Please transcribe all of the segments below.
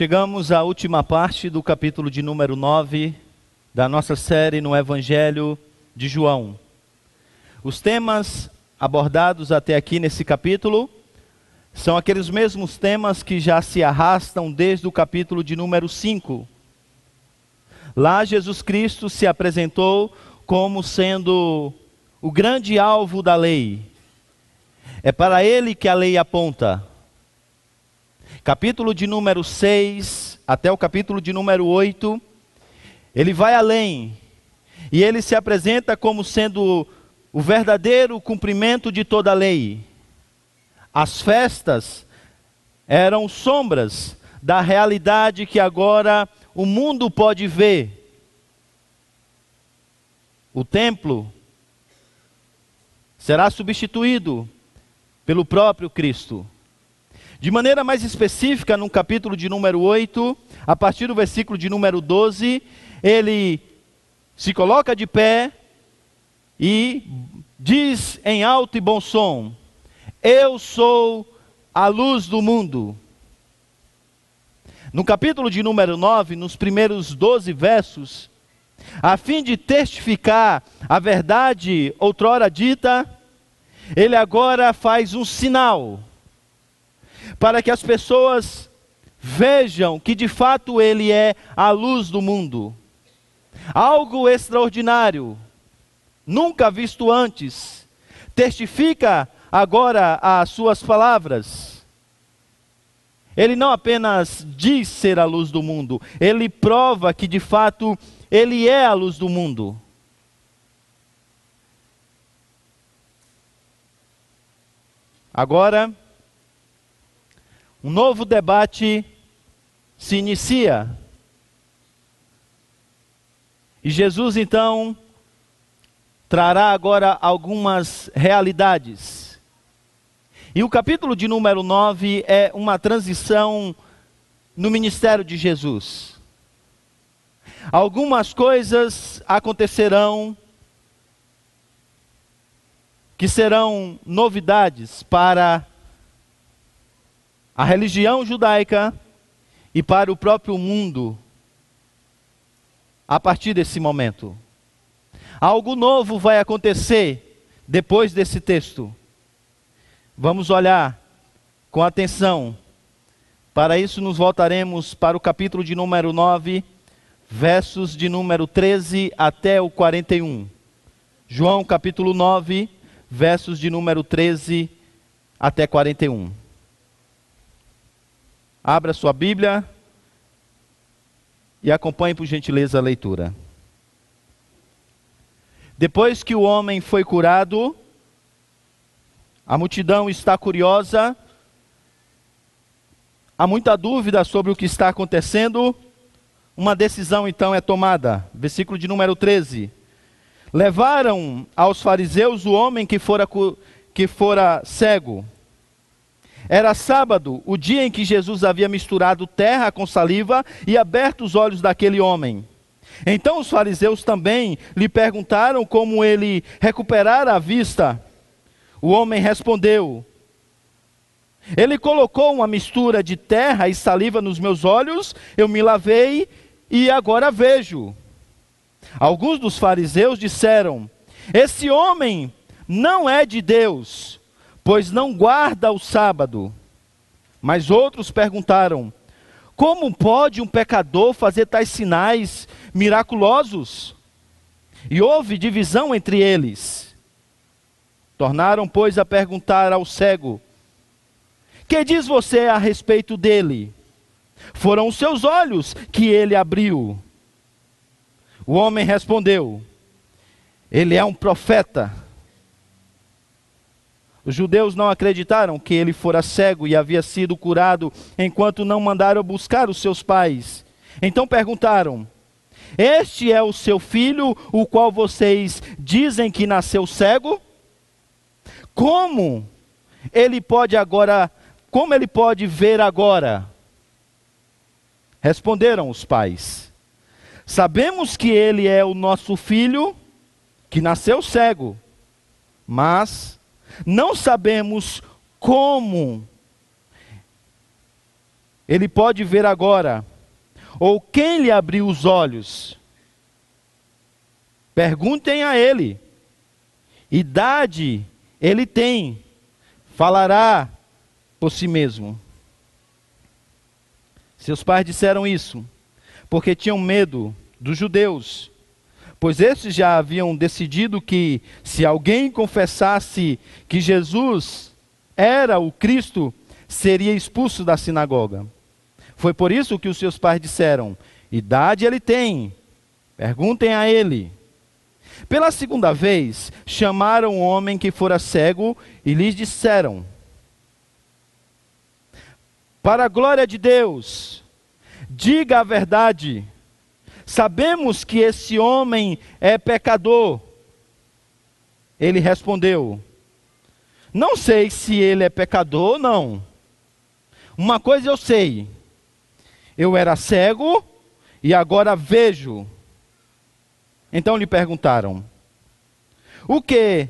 Chegamos à última parte do capítulo de número 9 da nossa série no Evangelho de João. Os temas abordados até aqui nesse capítulo são aqueles mesmos temas que já se arrastam desde o capítulo de número 5. Lá Jesus Cristo se apresentou como sendo o grande alvo da lei. É para ele que a lei aponta capítulo de número 6 até o capítulo de número 8, ele vai além e ele se apresenta como sendo o verdadeiro cumprimento de toda a lei. As festas eram sombras da realidade que agora o mundo pode ver. O templo será substituído pelo próprio Cristo. De maneira mais específica, no capítulo de número 8, a partir do versículo de número 12, ele se coloca de pé e diz em alto e bom som: Eu sou a luz do mundo. No capítulo de número 9, nos primeiros 12 versos, a fim de testificar a verdade outrora dita, ele agora faz um sinal para que as pessoas vejam que de fato Ele é a luz do mundo. Algo extraordinário, nunca visto antes, testifica agora as suas palavras. Ele não apenas diz ser a luz do mundo, ele prova que de fato ele é a luz do mundo. Agora, um novo debate se inicia. E Jesus então trará agora algumas realidades. E o capítulo de número 9 é uma transição no ministério de Jesus. Algumas coisas acontecerão que serão novidades para a religião judaica e para o próprio mundo a partir desse momento. Algo novo vai acontecer depois desse texto. Vamos olhar com atenção. Para isso, nos voltaremos para o capítulo de número 9, versos de número 13 até o 41. João, capítulo 9, versos de número 13 até 41. Abra sua Bíblia e acompanhe por gentileza a leitura. Depois que o homem foi curado, a multidão está curiosa, há muita dúvida sobre o que está acontecendo. Uma decisão então é tomada. Versículo de número 13. Levaram aos fariseus o homem que fora, que fora cego. Era sábado, o dia em que Jesus havia misturado terra com saliva e aberto os olhos daquele homem. Então os fariseus também lhe perguntaram como ele recuperara a vista. O homem respondeu: Ele colocou uma mistura de terra e saliva nos meus olhos, eu me lavei e agora vejo. Alguns dos fariseus disseram: Esse homem não é de Deus pois não guarda o sábado. Mas outros perguntaram: Como pode um pecador fazer tais sinais miraculosos? E houve divisão entre eles. Tornaram, pois, a perguntar ao cego: Que diz você a respeito dele? Foram os seus olhos que ele abriu. O homem respondeu: Ele é um profeta. Os judeus não acreditaram que ele fora cego e havia sido curado, enquanto não mandaram buscar os seus pais. Então perguntaram: Este é o seu filho, o qual vocês dizem que nasceu cego? Como ele pode agora, como ele pode ver agora? Responderam os pais: Sabemos que ele é o nosso filho, que nasceu cego, mas não sabemos como ele pode ver agora? Ou quem lhe abriu os olhos? Perguntem a ele. Idade ele tem, falará por si mesmo. Seus pais disseram isso porque tinham medo dos judeus, pois esses já haviam decidido que se alguém confessasse que Jesus era o Cristo, seria expulso da sinagoga. Foi por isso que os seus pais disseram: idade ele tem, perguntem a ele. Pela segunda vez, chamaram um homem que fora cego e lhes disseram: Para a glória de Deus, diga a verdade. Sabemos que esse homem é pecador. Ele respondeu: Não sei se ele é pecador ou não. Uma coisa eu sei: eu era cego e agora vejo. Então lhe perguntaram: O que?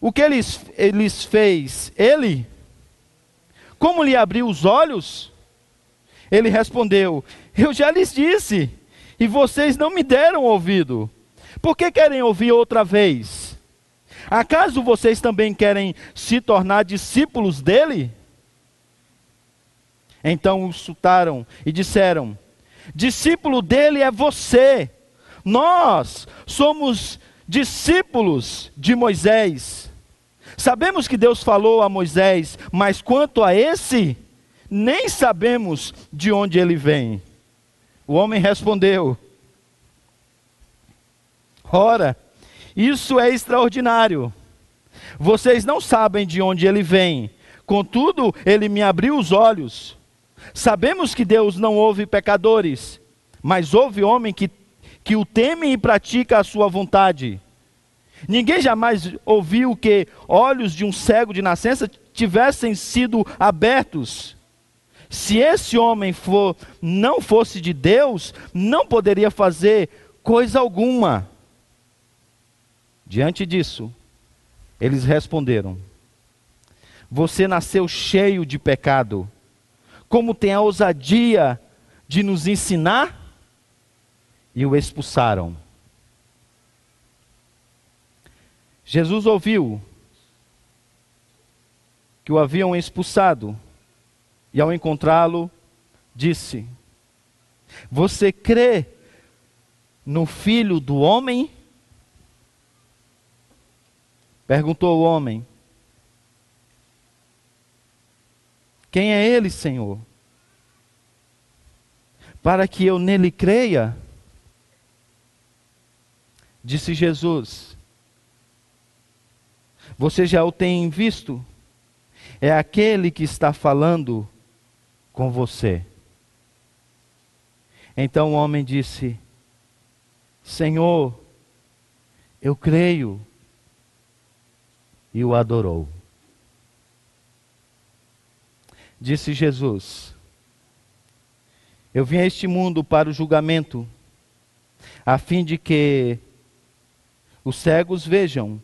O que eles, eles fez? Ele? Como lhe abriu os olhos? Ele respondeu: Eu já lhes disse, e vocês não me deram ouvido. Por que querem ouvir outra vez? Acaso vocês também querem se tornar discípulos dele? Então o chutaram e disseram: Discípulo dele é você nós somos discípulos de Moisés. Sabemos que Deus falou a Moisés, mas quanto a esse, nem sabemos de onde ele vem. O homem respondeu: Ora, isso é extraordinário. Vocês não sabem de onde ele vem, contudo, ele me abriu os olhos. Sabemos que Deus não ouve pecadores, mas ouve homem que que o temem e pratica a sua vontade. Ninguém jamais ouviu que olhos de um cego de nascença tivessem sido abertos. Se esse homem for, não fosse de Deus, não poderia fazer coisa alguma. Diante disso, eles responderam: Você nasceu cheio de pecado. Como tem a ousadia de nos ensinar? e o expulsaram. Jesus ouviu que o haviam expulsado e, ao encontrá-lo, disse: Você crê no filho do homem? Perguntou o homem: Quem é ele, Senhor? Para que eu nele creia? Disse Jesus: Você já o tem visto? É aquele que está falando com você. Então o homem disse: Senhor, eu creio. E o adorou. Disse Jesus: Eu vim a este mundo para o julgamento, a fim de que os cegos vejam,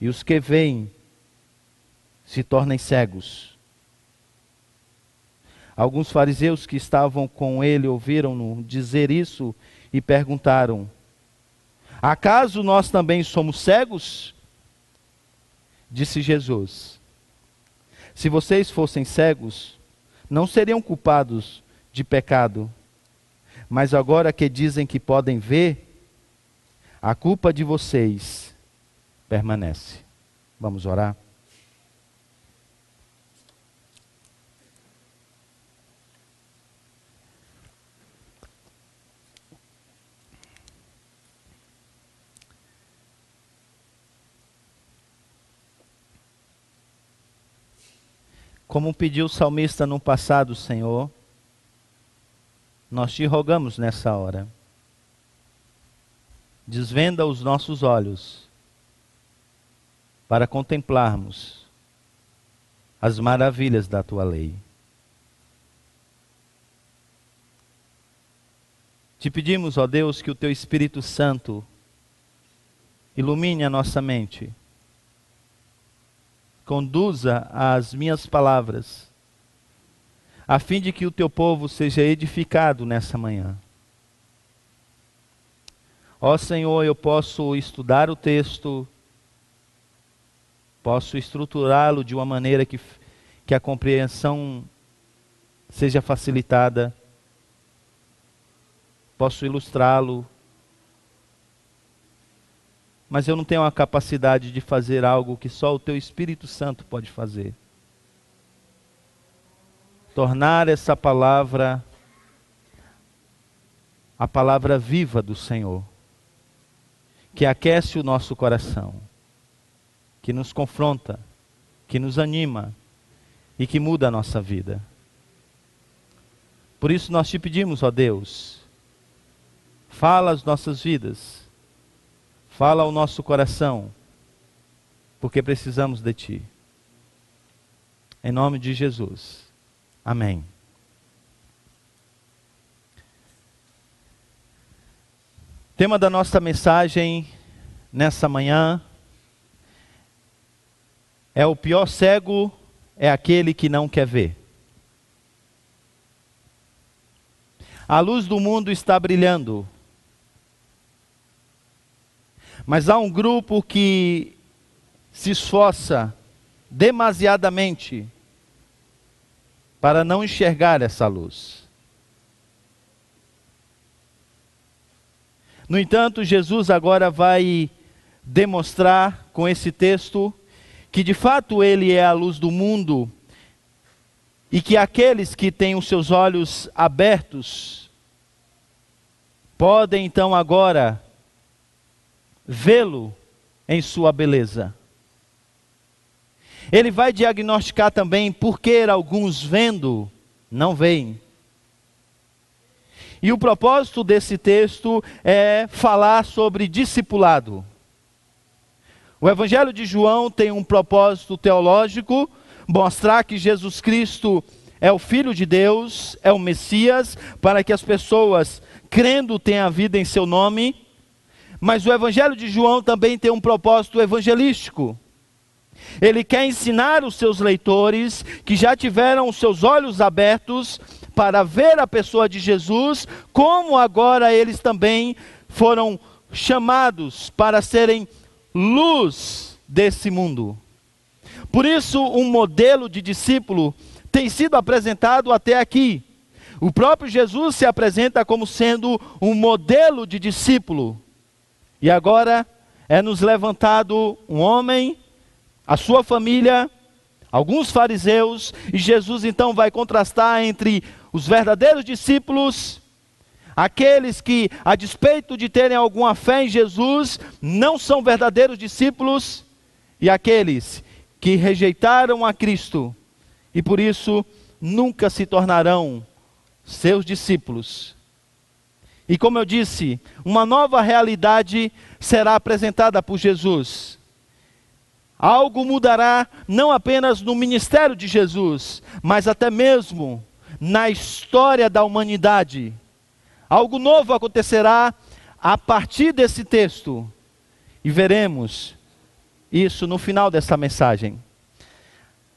e os que veem se tornem cegos. Alguns fariseus que estavam com ele ouviram-no dizer isso e perguntaram: Acaso nós também somos cegos? Disse Jesus: Se vocês fossem cegos, não seriam culpados de pecado. Mas agora que dizem que podem ver, a culpa de vocês permanece. Vamos orar? Como pediu o salmista no passado, Senhor, nós te rogamos nessa hora desvenda os nossos olhos para contemplarmos as maravilhas da tua lei. Te pedimos, ó Deus, que o teu Espírito Santo ilumine a nossa mente, conduza as minhas palavras, a fim de que o teu povo seja edificado nessa manhã. Ó Senhor, eu posso estudar o texto, posso estruturá-lo de uma maneira que, que a compreensão seja facilitada, posso ilustrá-lo, mas eu não tenho a capacidade de fazer algo que só o Teu Espírito Santo pode fazer. Tornar essa palavra a palavra viva do Senhor que aquece o nosso coração, que nos confronta, que nos anima e que muda a nossa vida. Por isso nós te pedimos, ó Deus, fala as nossas vidas, fala ao nosso coração, porque precisamos de Ti. Em nome de Jesus. Amém. Tema da nossa mensagem nessa manhã é o pior cego é aquele que não quer ver. A luz do mundo está brilhando. Mas há um grupo que se esforça demasiadamente para não enxergar essa luz. No entanto, Jesus agora vai demonstrar com esse texto que de fato ele é a luz do mundo e que aqueles que têm os seus olhos abertos podem então agora vê-lo em sua beleza. Ele vai diagnosticar também por que alguns vendo não veem. E o propósito desse texto é falar sobre discipulado. O Evangelho de João tem um propósito teológico, mostrar que Jesus Cristo é o Filho de Deus, é o Messias, para que as pessoas, crendo, tenham a vida em seu nome. Mas o Evangelho de João também tem um propósito evangelístico. Ele quer ensinar os seus leitores que já tiveram os seus olhos abertos para ver a pessoa de Jesus, como agora eles também foram chamados para serem luz desse mundo. Por isso, um modelo de discípulo tem sido apresentado até aqui. O próprio Jesus se apresenta como sendo um modelo de discípulo. E agora é nos levantado um homem, a sua família, alguns fariseus, e Jesus então vai contrastar entre os verdadeiros discípulos, aqueles que, a despeito de terem alguma fé em Jesus, não são verdadeiros discípulos, e aqueles que rejeitaram a Cristo e por isso nunca se tornarão seus discípulos. E como eu disse, uma nova realidade será apresentada por Jesus. Algo mudará não apenas no ministério de Jesus, mas até mesmo na história da humanidade. Algo novo acontecerá a partir desse texto. E veremos isso no final dessa mensagem.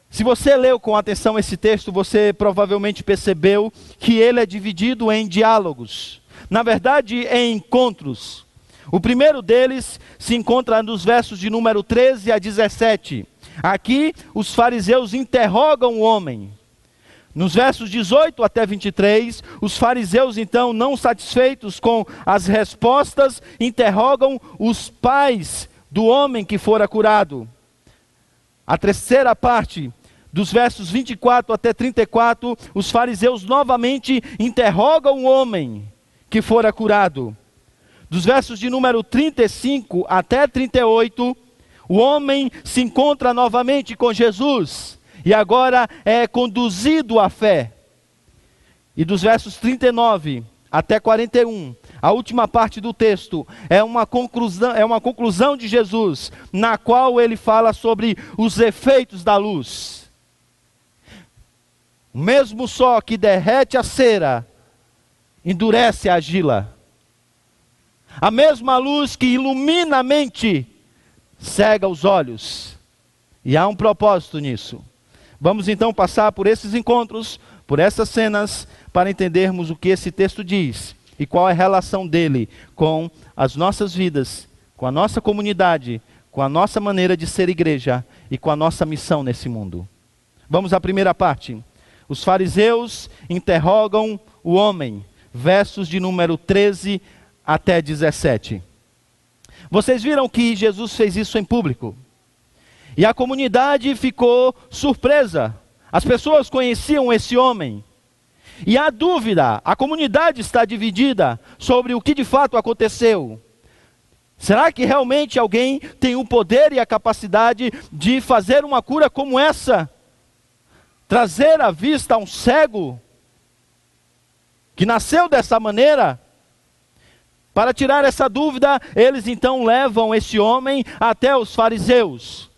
Se você leu com atenção esse texto, você provavelmente percebeu que ele é dividido em diálogos. Na verdade, em encontros. O primeiro deles se encontra nos versos de número 13 a 17. Aqui, os fariseus interrogam o homem. Nos versos 18 até 23, os fariseus, então, não satisfeitos com as respostas, interrogam os pais do homem que fora curado. A terceira parte, dos versos 24 até 34, os fariseus novamente interrogam o homem que fora curado. Dos versos de número 35 até 38, o homem se encontra novamente com Jesus e agora é conduzido à fé. E dos versos 39 até 41, a última parte do texto é uma conclusão, é uma conclusão de Jesus, na qual ele fala sobre os efeitos da luz. O mesmo sol que derrete a cera endurece a argila. A mesma luz que ilumina a mente cega os olhos. E há um propósito nisso. Vamos então passar por esses encontros por essas cenas para entendermos o que esse texto diz e qual é a relação dele com as nossas vidas, com a nossa comunidade, com a nossa maneira de ser igreja e com a nossa missão nesse mundo. Vamos à primeira parte. Os fariseus interrogam o homem, versos de número 13 até 17. Vocês viram que Jesus fez isso em público. E a comunidade ficou surpresa. As pessoas conheciam esse homem. E há dúvida, a comunidade está dividida sobre o que de fato aconteceu. Será que realmente alguém tem o poder e a capacidade de fazer uma cura como essa? Trazer à vista um cego que nasceu dessa maneira? Para tirar essa dúvida, eles então levam esse homem até os fariseus.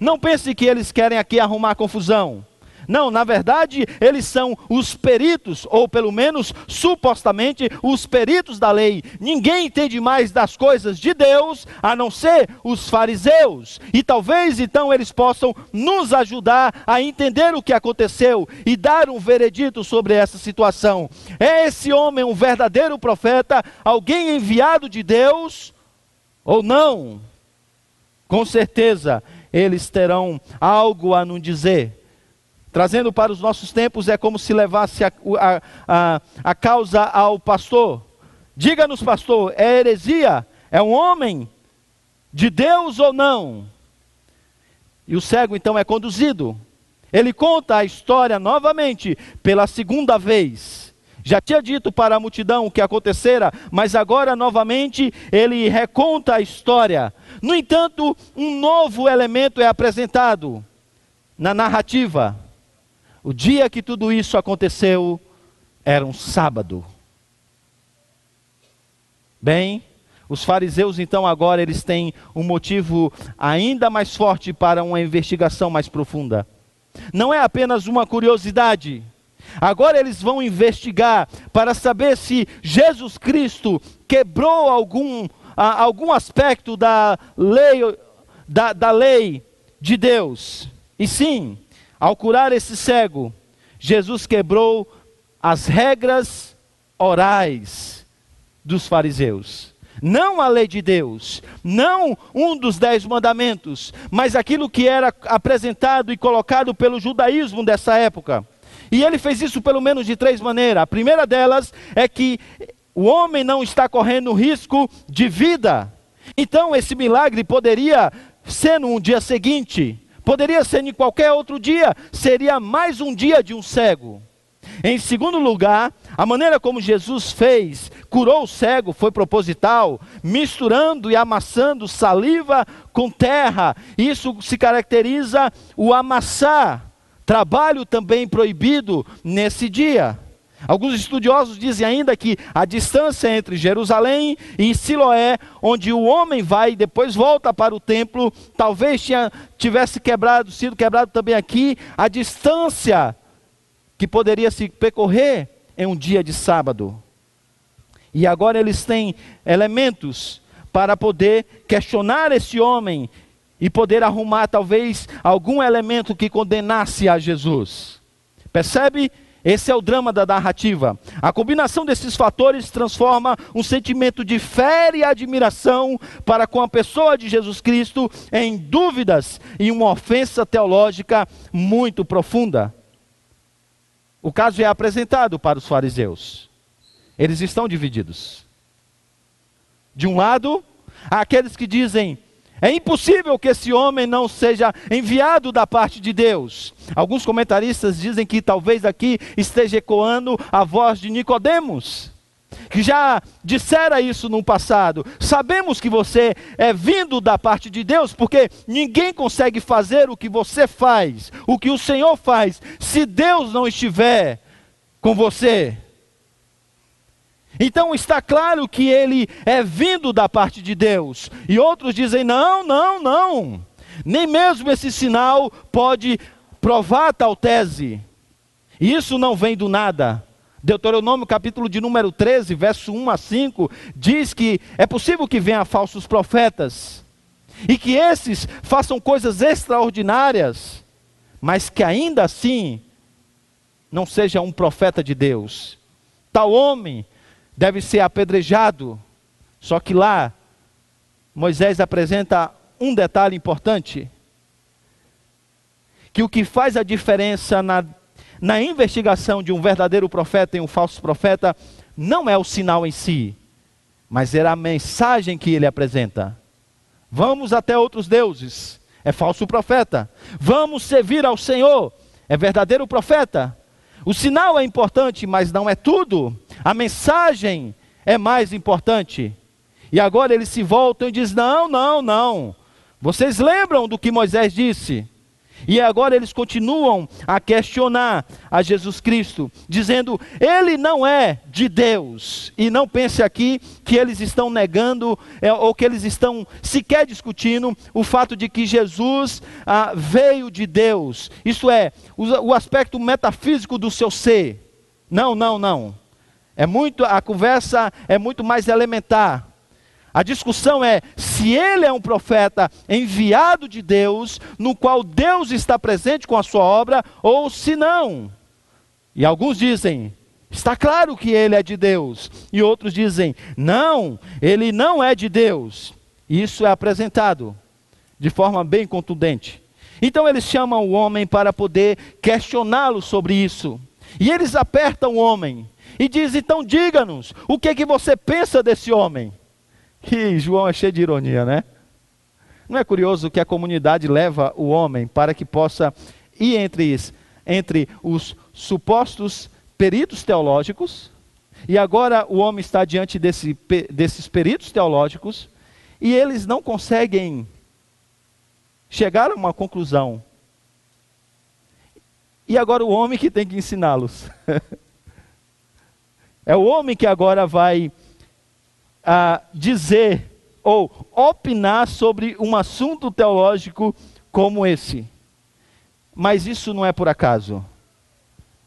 Não pense que eles querem aqui arrumar confusão. Não, na verdade, eles são os peritos, ou pelo menos supostamente os peritos da lei. Ninguém entende mais das coisas de Deus a não ser os fariseus. E talvez então eles possam nos ajudar a entender o que aconteceu e dar um veredito sobre essa situação. É esse homem um verdadeiro profeta, alguém enviado de Deus ou não? Com certeza eles terão algo a nos dizer Trazendo para os nossos tempos, é como se levasse a, a, a, a causa ao pastor. Diga-nos, pastor, é heresia? É um homem de Deus ou não? E o cego então é conduzido. Ele conta a história novamente, pela segunda vez. Já tinha dito para a multidão o que acontecera, mas agora novamente ele reconta a história. No entanto, um novo elemento é apresentado na narrativa. O dia que tudo isso aconteceu era um sábado. Bem, os fariseus então agora eles têm um motivo ainda mais forte para uma investigação mais profunda. Não é apenas uma curiosidade. Agora eles vão investigar para saber se Jesus Cristo quebrou algum, algum aspecto da lei, da, da lei de Deus. E sim, ao curar esse cego, Jesus quebrou as regras orais dos fariseus. Não a lei de Deus, não um dos dez mandamentos, mas aquilo que era apresentado e colocado pelo judaísmo dessa época. E ele fez isso pelo menos de três maneiras. A primeira delas é que o homem não está correndo risco de vida. Então esse milagre poderia ser no dia seguinte, Poderia ser em qualquer outro dia, seria mais um dia de um cego. Em segundo lugar, a maneira como Jesus fez, curou o cego, foi proposital, misturando e amassando saliva com terra. Isso se caracteriza o amassar, trabalho também proibido nesse dia. Alguns estudiosos dizem ainda que a distância entre Jerusalém e Siloé, onde o homem vai e depois volta para o templo, talvez tinha, tivesse quebrado, sido quebrado também aqui, a distância que poderia se percorrer em um dia de sábado. E agora eles têm elementos para poder questionar esse homem e poder arrumar talvez algum elemento que condenasse a Jesus. Percebe? Esse é o drama da narrativa. A combinação desses fatores transforma um sentimento de fé e admiração para com a pessoa de Jesus Cristo em dúvidas e uma ofensa teológica muito profunda. O caso é apresentado para os fariseus. Eles estão divididos. De um lado, há aqueles que dizem: é impossível que esse homem não seja enviado da parte de Deus. Alguns comentaristas dizem que talvez aqui esteja ecoando a voz de Nicodemos, que já dissera isso no passado. Sabemos que você é vindo da parte de Deus, porque ninguém consegue fazer o que você faz, o que o Senhor faz, se Deus não estiver com você. Então está claro que ele é vindo da parte de Deus. E outros dizem: não, não, não. Nem mesmo esse sinal pode provar tal tese. Isso não vem do nada. Deuteronômio capítulo de número 13, verso 1 a 5, diz que é possível que venham falsos profetas e que esses façam coisas extraordinárias, mas que ainda assim não seja um profeta de Deus. Tal homem deve ser apedrejado. Só que lá, Moisés apresenta um detalhe importante: que o que faz a diferença na, na investigação de um verdadeiro profeta e um falso profeta não é o sinal em si, mas é a mensagem que ele apresenta. Vamos até outros deuses, é falso profeta. Vamos servir ao Senhor, é verdadeiro profeta. O sinal é importante, mas não é tudo. A mensagem é mais importante. E agora eles se voltam e dizem: Não, não, não. Vocês lembram do que Moisés disse? E agora eles continuam a questionar a Jesus Cristo, dizendo: Ele não é de Deus. E não pense aqui que eles estão negando, é, ou que eles estão sequer discutindo o fato de que Jesus ah, veio de Deus. Isso é, o, o aspecto metafísico do seu ser. Não, não, não. É muito, a conversa é muito mais elementar. A discussão é se ele é um profeta enviado de Deus, no qual Deus está presente com a sua obra, ou se não. E alguns dizem, está claro que ele é de Deus. E outros dizem, não, ele não é de Deus. Isso é apresentado de forma bem contundente. Então eles chamam o homem para poder questioná-lo sobre isso. E eles apertam o homem e dizem: então diga-nos, o que é que você pensa desse homem? E João é cheio de ironia, né? Não é curioso que a comunidade leva o homem para que possa ir entre, entre os supostos peritos teológicos, e agora o homem está diante desse, desses peritos teológicos, e eles não conseguem chegar a uma conclusão. E agora o homem que tem que ensiná-los. é o homem que agora vai a dizer ou opinar sobre um assunto teológico como esse. Mas isso não é por acaso.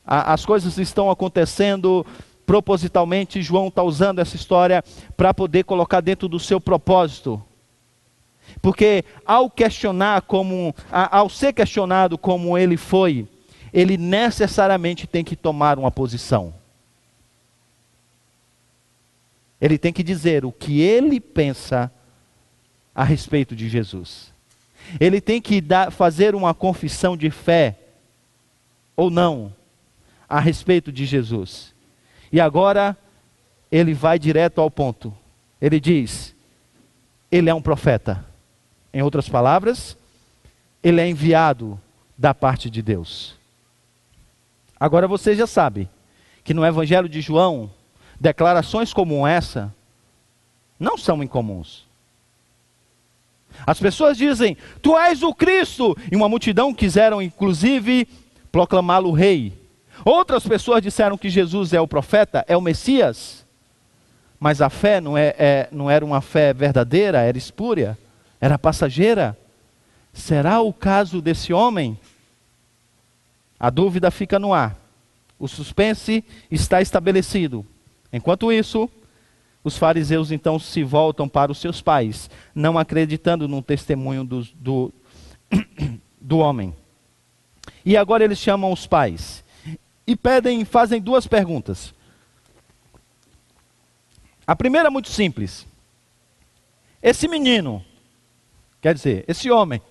A, as coisas estão acontecendo propositalmente. João está usando essa história para poder colocar dentro do seu propósito. Porque ao questionar como, a, ao ser questionado como ele foi, ele necessariamente tem que tomar uma posição. Ele tem que dizer o que ele pensa a respeito de Jesus. Ele tem que dar, fazer uma confissão de fé ou não a respeito de Jesus. E agora ele vai direto ao ponto. Ele diz: ele é um profeta. Em outras palavras, ele é enviado da parte de Deus. Agora você já sabe que no Evangelho de João, Declarações como essa não são incomuns. As pessoas dizem: Tu és o Cristo, e uma multidão quiseram inclusive proclamá-lo rei. Outras pessoas disseram que Jesus é o profeta, é o Messias. Mas a fé não, é, é, não era uma fé verdadeira, era espúria, era passageira. Será o caso desse homem? A dúvida fica no ar. O suspense está estabelecido. Enquanto isso, os fariseus então se voltam para os seus pais, não acreditando no testemunho do, do, do homem. E agora eles chamam os pais e pedem, fazem duas perguntas. A primeira é muito simples. Esse menino, quer dizer, esse homem,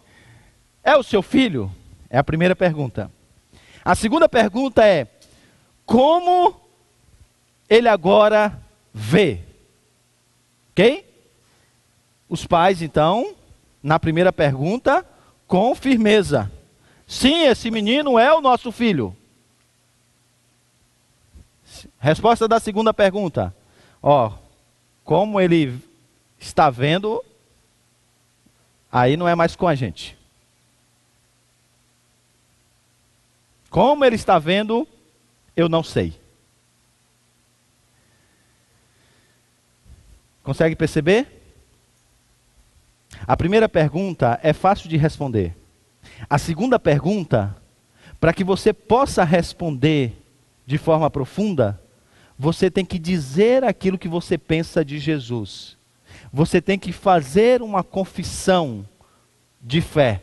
é o seu filho? É a primeira pergunta. A segunda pergunta é: como ele agora vê. Ok? Os pais, então, na primeira pergunta, com firmeza. Sim, esse menino é o nosso filho. Resposta da segunda pergunta. Ó, como ele está vendo, aí não é mais com a gente. Como ele está vendo, eu não sei. Consegue perceber? A primeira pergunta é fácil de responder. A segunda pergunta, para que você possa responder de forma profunda, você tem que dizer aquilo que você pensa de Jesus. Você tem que fazer uma confissão de fé.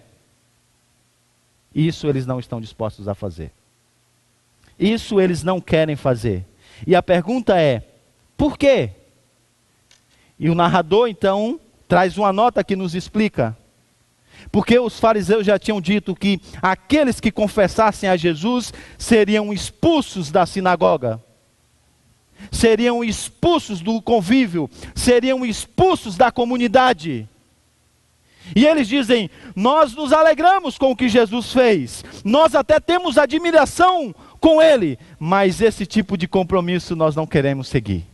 Isso eles não estão dispostos a fazer. Isso eles não querem fazer. E a pergunta é: por quê? E o narrador então traz uma nota que nos explica. Porque os fariseus já tinham dito que aqueles que confessassem a Jesus seriam expulsos da sinagoga, seriam expulsos do convívio, seriam expulsos da comunidade. E eles dizem: Nós nos alegramos com o que Jesus fez, nós até temos admiração com ele, mas esse tipo de compromisso nós não queremos seguir.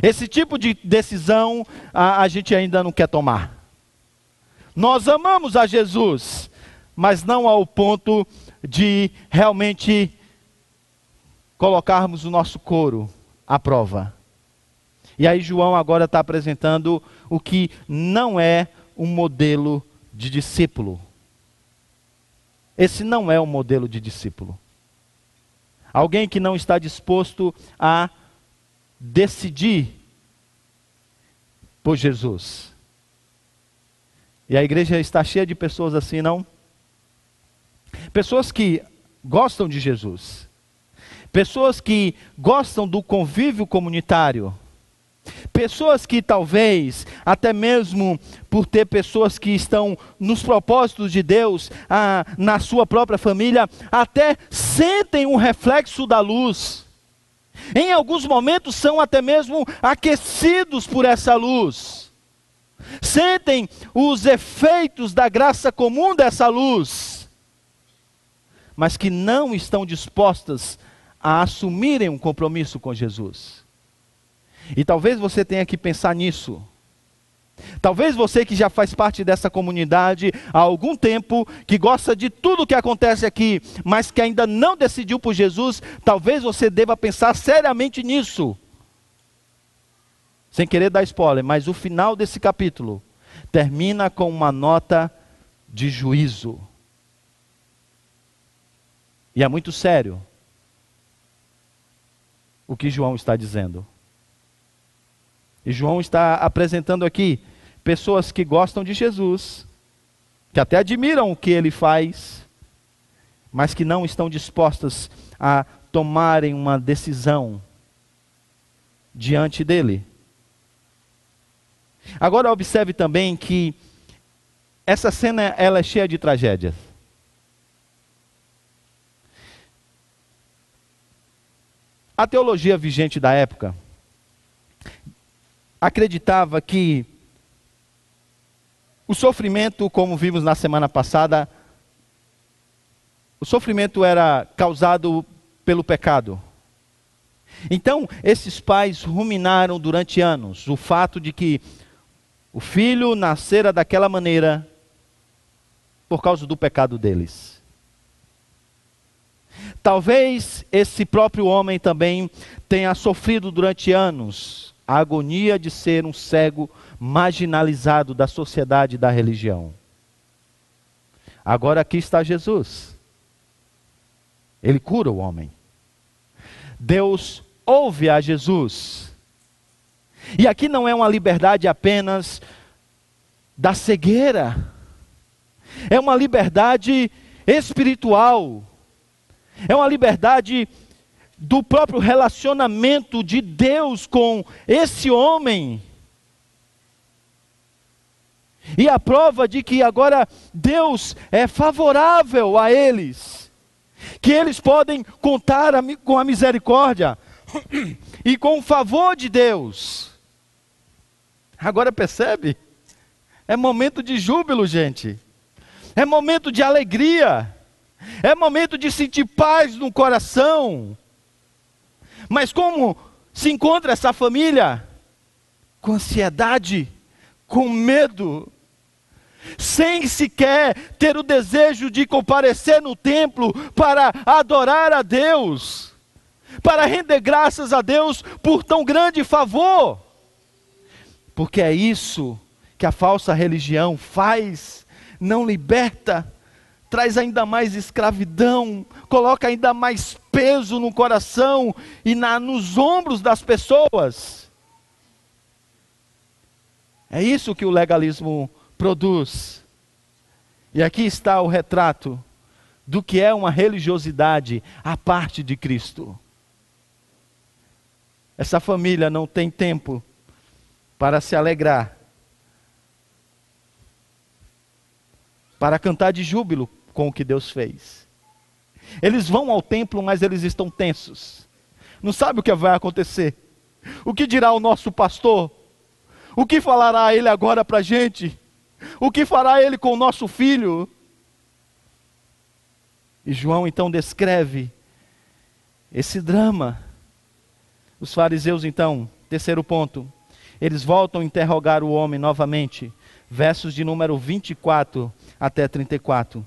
Esse tipo de decisão a, a gente ainda não quer tomar. Nós amamos a Jesus, mas não ao ponto de realmente colocarmos o nosso couro à prova. E aí, João agora está apresentando o que não é um modelo de discípulo. Esse não é um modelo de discípulo. Alguém que não está disposto a decidir por Jesus. E a igreja está cheia de pessoas assim, não? Pessoas que gostam de Jesus. Pessoas que gostam do convívio comunitário. Pessoas que talvez, até mesmo por ter pessoas que estão nos propósitos de Deus, ah, na sua própria família, até sentem um reflexo da luz. Em alguns momentos são até mesmo aquecidos por essa luz. Sentem os efeitos da graça comum dessa luz, mas que não estão dispostas a assumirem um compromisso com Jesus. E talvez você tenha que pensar nisso. Talvez você que já faz parte dessa comunidade há algum tempo, que gosta de tudo que acontece aqui, mas que ainda não decidiu por Jesus, talvez você deva pensar seriamente nisso. Sem querer dar spoiler, mas o final desse capítulo termina com uma nota de juízo. E é muito sério o que João está dizendo. E João está apresentando aqui pessoas que gostam de Jesus, que até admiram o que ele faz, mas que não estão dispostas a tomarem uma decisão diante dele. Agora observe também que essa cena ela é cheia de tragédias. A teologia vigente da época acreditava que o sofrimento, como vimos na semana passada, o sofrimento era causado pelo pecado. Então, esses pais ruminaram durante anos o fato de que o filho nascera daquela maneira por causa do pecado deles. Talvez esse próprio homem também tenha sofrido durante anos a agonia de ser um cego marginalizado da sociedade e da religião. Agora aqui está Jesus. Ele cura o homem. Deus ouve a Jesus. E aqui não é uma liberdade apenas da cegueira, é uma liberdade espiritual, é uma liberdade do próprio relacionamento de Deus com esse homem. E a prova de que agora Deus é favorável a eles, que eles podem contar com a misericórdia e com o favor de Deus. Agora percebe? É momento de júbilo, gente. É momento de alegria. É momento de sentir paz no coração. Mas como se encontra essa família? Com ansiedade, com medo, sem sequer ter o desejo de comparecer no templo para adorar a Deus, para render graças a Deus por tão grande favor. Porque é isso que a falsa religião faz, não liberta, traz ainda mais escravidão, coloca ainda mais peso no coração e na, nos ombros das pessoas. É isso que o legalismo produz. E aqui está o retrato do que é uma religiosidade à parte de Cristo. Essa família não tem tempo para se alegrar, para cantar de júbilo com o que Deus fez. Eles vão ao templo, mas eles estão tensos. Não sabe o que vai acontecer. O que dirá o nosso pastor? O que falará ele agora para a gente? O que fará ele com o nosso filho? E João então descreve esse drama. Os fariseus, então, terceiro ponto, eles voltam a interrogar o homem novamente, versos de número 24 até 34.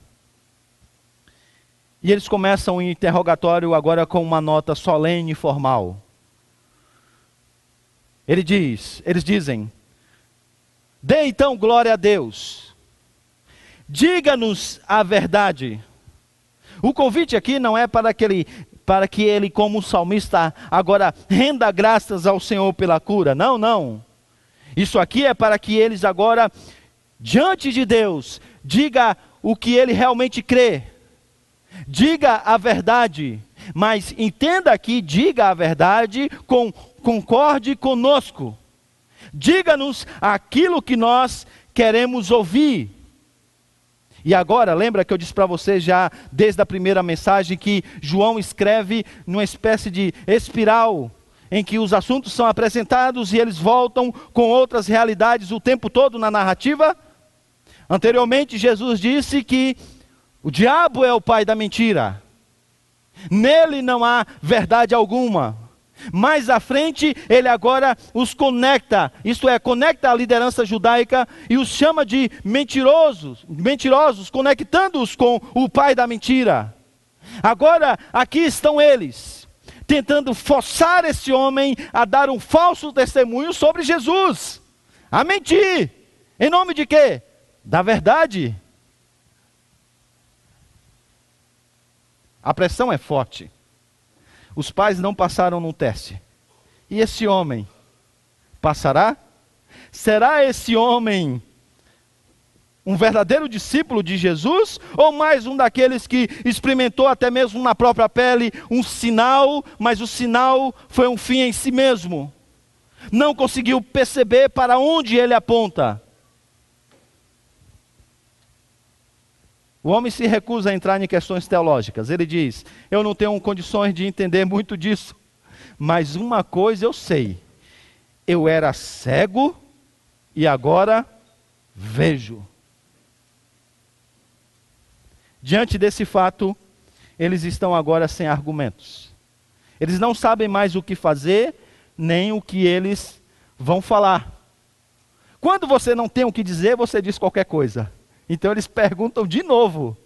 E eles começam o interrogatório agora com uma nota solene e formal. Ele diz, eles dizem: Dê então glória a Deus. Diga-nos a verdade. O convite aqui não é para que ele, para que ele, como salmista, agora renda graças ao Senhor pela cura. Não, não. Isso aqui é para que eles agora, diante de Deus, diga o que ele realmente crê. Diga a verdade, mas entenda aqui, diga a verdade, com, concorde conosco. Diga-nos aquilo que nós queremos ouvir. E agora, lembra que eu disse para você já desde a primeira mensagem que João escreve numa espécie de espiral em que os assuntos são apresentados e eles voltam com outras realidades o tempo todo na narrativa? Anteriormente, Jesus disse que o diabo é o pai da mentira. Nele não há verdade alguma. Mais à frente, ele agora os conecta, isto é, conecta a liderança judaica e os chama de mentirosos, mentirosos, conectando-os com o pai da mentira. Agora, aqui estão eles, tentando forçar esse homem a dar um falso testemunho sobre Jesus, a mentir. Em nome de quê? Da verdade. A pressão é forte. Os pais não passaram no teste. E esse homem passará? Será esse homem um verdadeiro discípulo de Jesus ou mais um daqueles que experimentou até mesmo na própria pele um sinal, mas o sinal foi um fim em si mesmo? Não conseguiu perceber para onde ele aponta. O homem se recusa a entrar em questões teológicas. Ele diz: Eu não tenho condições de entender muito disso, mas uma coisa eu sei: eu era cego e agora vejo. Diante desse fato, eles estão agora sem argumentos. Eles não sabem mais o que fazer, nem o que eles vão falar. Quando você não tem o que dizer, você diz qualquer coisa. Então eles perguntam de novo: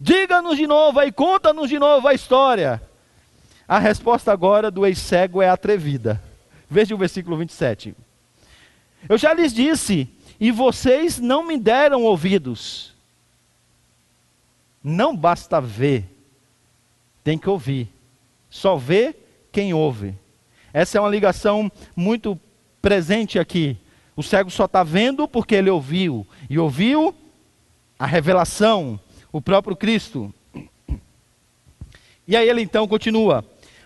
diga-nos de novo aí, conta-nos de novo a história. A resposta agora do ex-cego é atrevida. Veja o versículo 27. Eu já lhes disse, e vocês não me deram ouvidos. Não basta ver, tem que ouvir. Só vê quem ouve. Essa é uma ligação muito presente aqui. O cego só está vendo porque ele ouviu. E ouviu a revelação, o próprio Cristo. E aí ele então continua: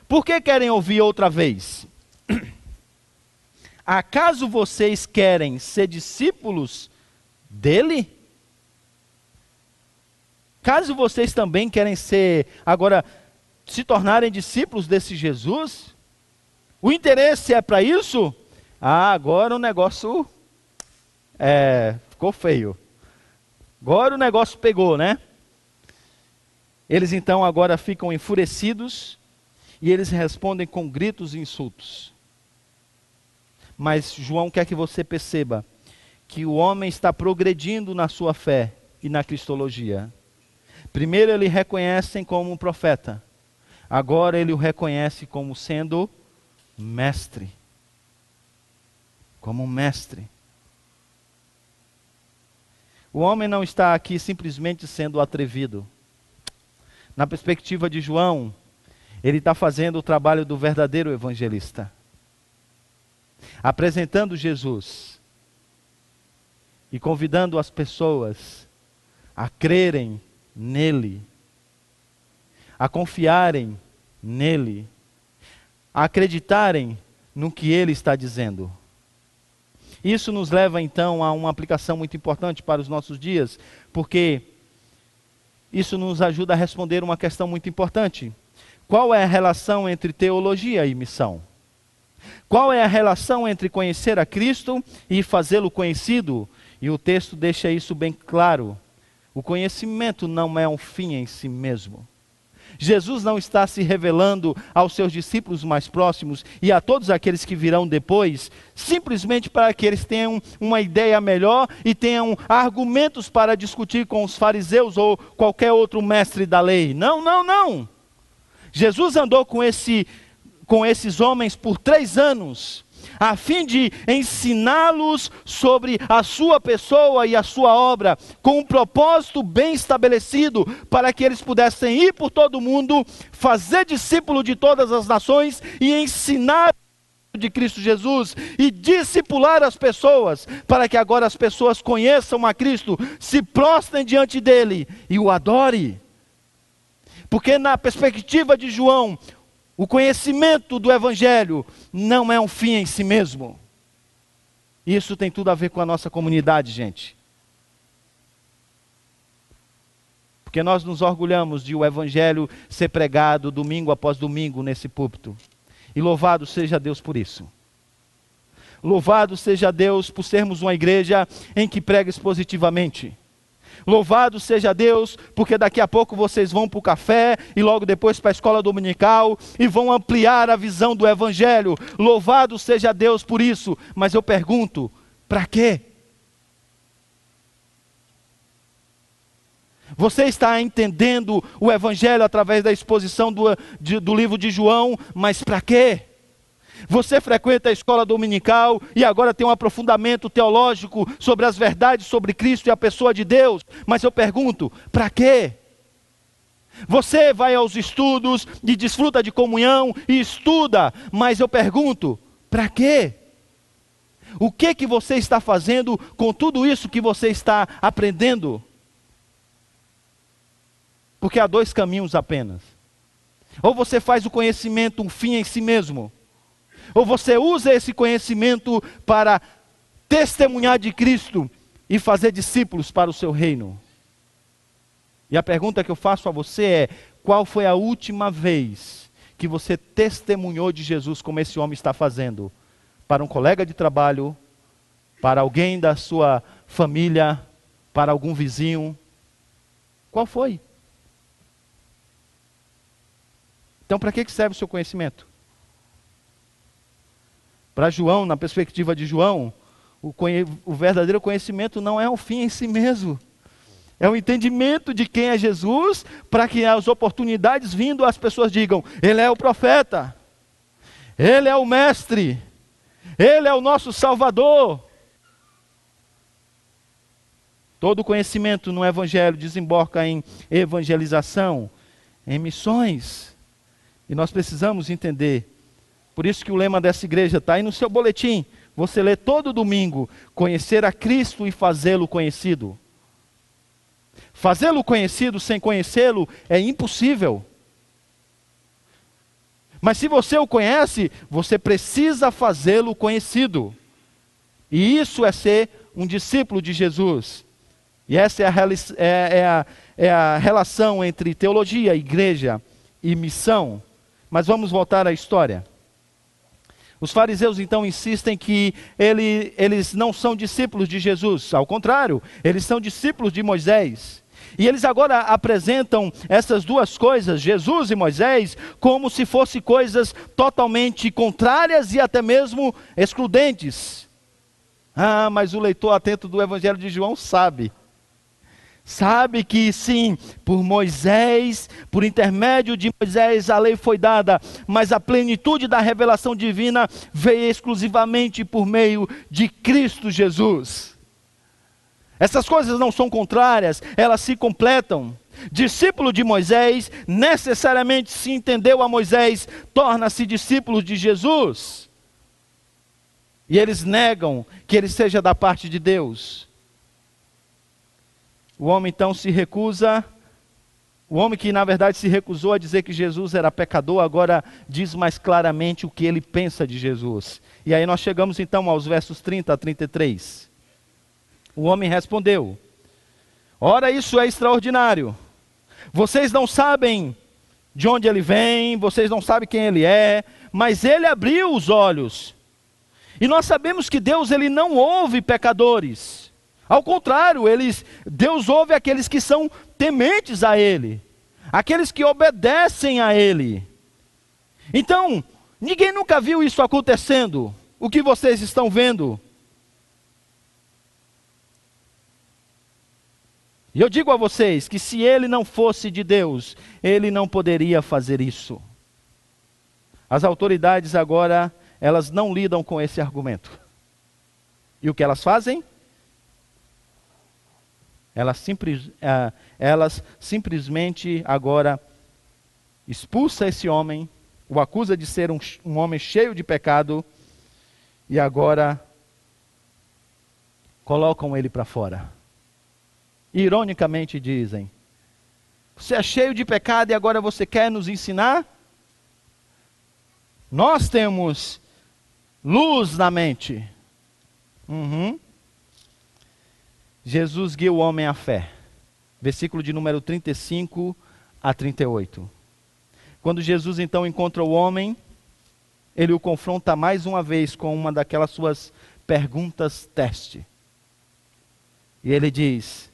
Por que querem ouvir outra vez? Acaso vocês querem ser discípulos dele? Caso vocês também querem ser, agora, se tornarem discípulos desse Jesus, o interesse é para isso? Ah, agora o negócio é, ficou feio. Agora o negócio pegou, né? Eles então agora ficam enfurecidos e eles respondem com gritos e insultos. Mas João quer que você perceba que o homem está progredindo na sua fé e na cristologia. Primeiro ele reconhecem como um profeta. Agora ele o reconhece como sendo mestre. Como mestre. O homem não está aqui simplesmente sendo atrevido. Na perspectiva de João, ele está fazendo o trabalho do verdadeiro evangelista, apresentando Jesus e convidando as pessoas a crerem nele a confiarem nele, a acreditarem no que ele está dizendo. Isso nos leva então a uma aplicação muito importante para os nossos dias, porque isso nos ajuda a responder uma questão muito importante. Qual é a relação entre teologia e missão? Qual é a relação entre conhecer a Cristo e fazê-lo conhecido? E o texto deixa isso bem claro. O conhecimento não é um fim em si mesmo. Jesus não está se revelando aos seus discípulos mais próximos e a todos aqueles que virão depois, simplesmente para que eles tenham uma ideia melhor e tenham argumentos para discutir com os fariseus ou qualquer outro mestre da lei. Não, não, não. Jesus andou com, esse, com esses homens por três anos a fim de ensiná-los sobre a sua pessoa e a sua obra, com um propósito bem estabelecido, para que eles pudessem ir por todo o mundo, fazer discípulo de todas as nações e ensinar de Cristo Jesus e discipular as pessoas, para que agora as pessoas conheçam a Cristo, se prostrem diante dele e o adorem. Porque na perspectiva de João, o conhecimento do Evangelho não é um fim em si mesmo. Isso tem tudo a ver com a nossa comunidade, gente. Porque nós nos orgulhamos de o Evangelho ser pregado domingo após domingo nesse púlpito. E louvado seja Deus por isso. Louvado seja Deus por sermos uma igreja em que prega expositivamente. Louvado seja Deus, porque daqui a pouco vocês vão para o café e logo depois para a escola dominical e vão ampliar a visão do Evangelho. Louvado seja Deus por isso. Mas eu pergunto: para quê? Você está entendendo o Evangelho através da exposição do, de, do livro de João, mas para quê? Você frequenta a escola dominical e agora tem um aprofundamento teológico sobre as verdades sobre Cristo e a pessoa de Deus. Mas eu pergunto, para quê? Você vai aos estudos e desfruta de comunhão e estuda, mas eu pergunto, para quê? O que que você está fazendo com tudo isso que você está aprendendo? Porque há dois caminhos apenas. Ou você faz o conhecimento um fim em si mesmo, ou você usa esse conhecimento para testemunhar de Cristo e fazer discípulos para o seu reino? E a pergunta que eu faço a você é: qual foi a última vez que você testemunhou de Jesus como esse homem está fazendo? Para um colega de trabalho, para alguém da sua família, para algum vizinho? Qual foi? Então, para que serve o seu conhecimento? Para João, na perspectiva de João, o, o verdadeiro conhecimento não é o fim em si mesmo. É o entendimento de quem é Jesus, para que as oportunidades vindo as pessoas digam: Ele é o profeta, Ele é o mestre, Ele é o nosso Salvador. Todo conhecimento no Evangelho desemboca em evangelização, em missões. E nós precisamos entender por isso que o lema dessa igreja está aí no seu boletim. Você lê todo domingo: conhecer a Cristo e fazê-lo conhecido. Fazê-lo conhecido sem conhecê-lo é impossível. Mas se você o conhece, você precisa fazê-lo conhecido. E isso é ser um discípulo de Jesus. E essa é a, é, é a, é a relação entre teologia, igreja e missão. Mas vamos voltar à história. Os fariseus então insistem que ele, eles não são discípulos de Jesus, ao contrário, eles são discípulos de Moisés. E eles agora apresentam essas duas coisas, Jesus e Moisés, como se fossem coisas totalmente contrárias e até mesmo excludentes. Ah, mas o leitor atento do Evangelho de João sabe Sabe que sim, por Moisés, por intermédio de Moisés, a lei foi dada, mas a plenitude da revelação divina veio exclusivamente por meio de Cristo Jesus. Essas coisas não são contrárias, elas se completam. Discípulo de Moisés, necessariamente se entendeu a Moisés, torna-se discípulo de Jesus. E eles negam que ele seja da parte de Deus. O homem então se recusa, O homem que na verdade se recusou a dizer que Jesus era pecador, agora diz mais claramente o que ele pensa de Jesus. E aí nós chegamos então aos versos 30 a 33. O homem respondeu: Ora, isso é extraordinário. Vocês não sabem de onde ele vem, vocês não sabem quem ele é, mas ele abriu os olhos. E nós sabemos que Deus ele não ouve pecadores. Ao contrário, eles, Deus ouve aqueles que são tementes a Ele, aqueles que obedecem a Ele. Então, ninguém nunca viu isso acontecendo. O que vocês estão vendo? E eu digo a vocês que se ele não fosse de Deus, ele não poderia fazer isso. As autoridades agora, elas não lidam com esse argumento. E o que elas fazem? Elas, simples, uh, elas simplesmente agora expulsa esse homem, o acusa de ser um, um homem cheio de pecado, e agora colocam ele para fora. Ironicamente dizem: Você é cheio de pecado e agora você quer nos ensinar? Nós temos luz na mente. Uhum. Jesus guia o homem à fé. Versículo de número 35 a 38. Quando Jesus então encontra o homem, ele o confronta mais uma vez com uma daquelas suas perguntas teste. E ele diz: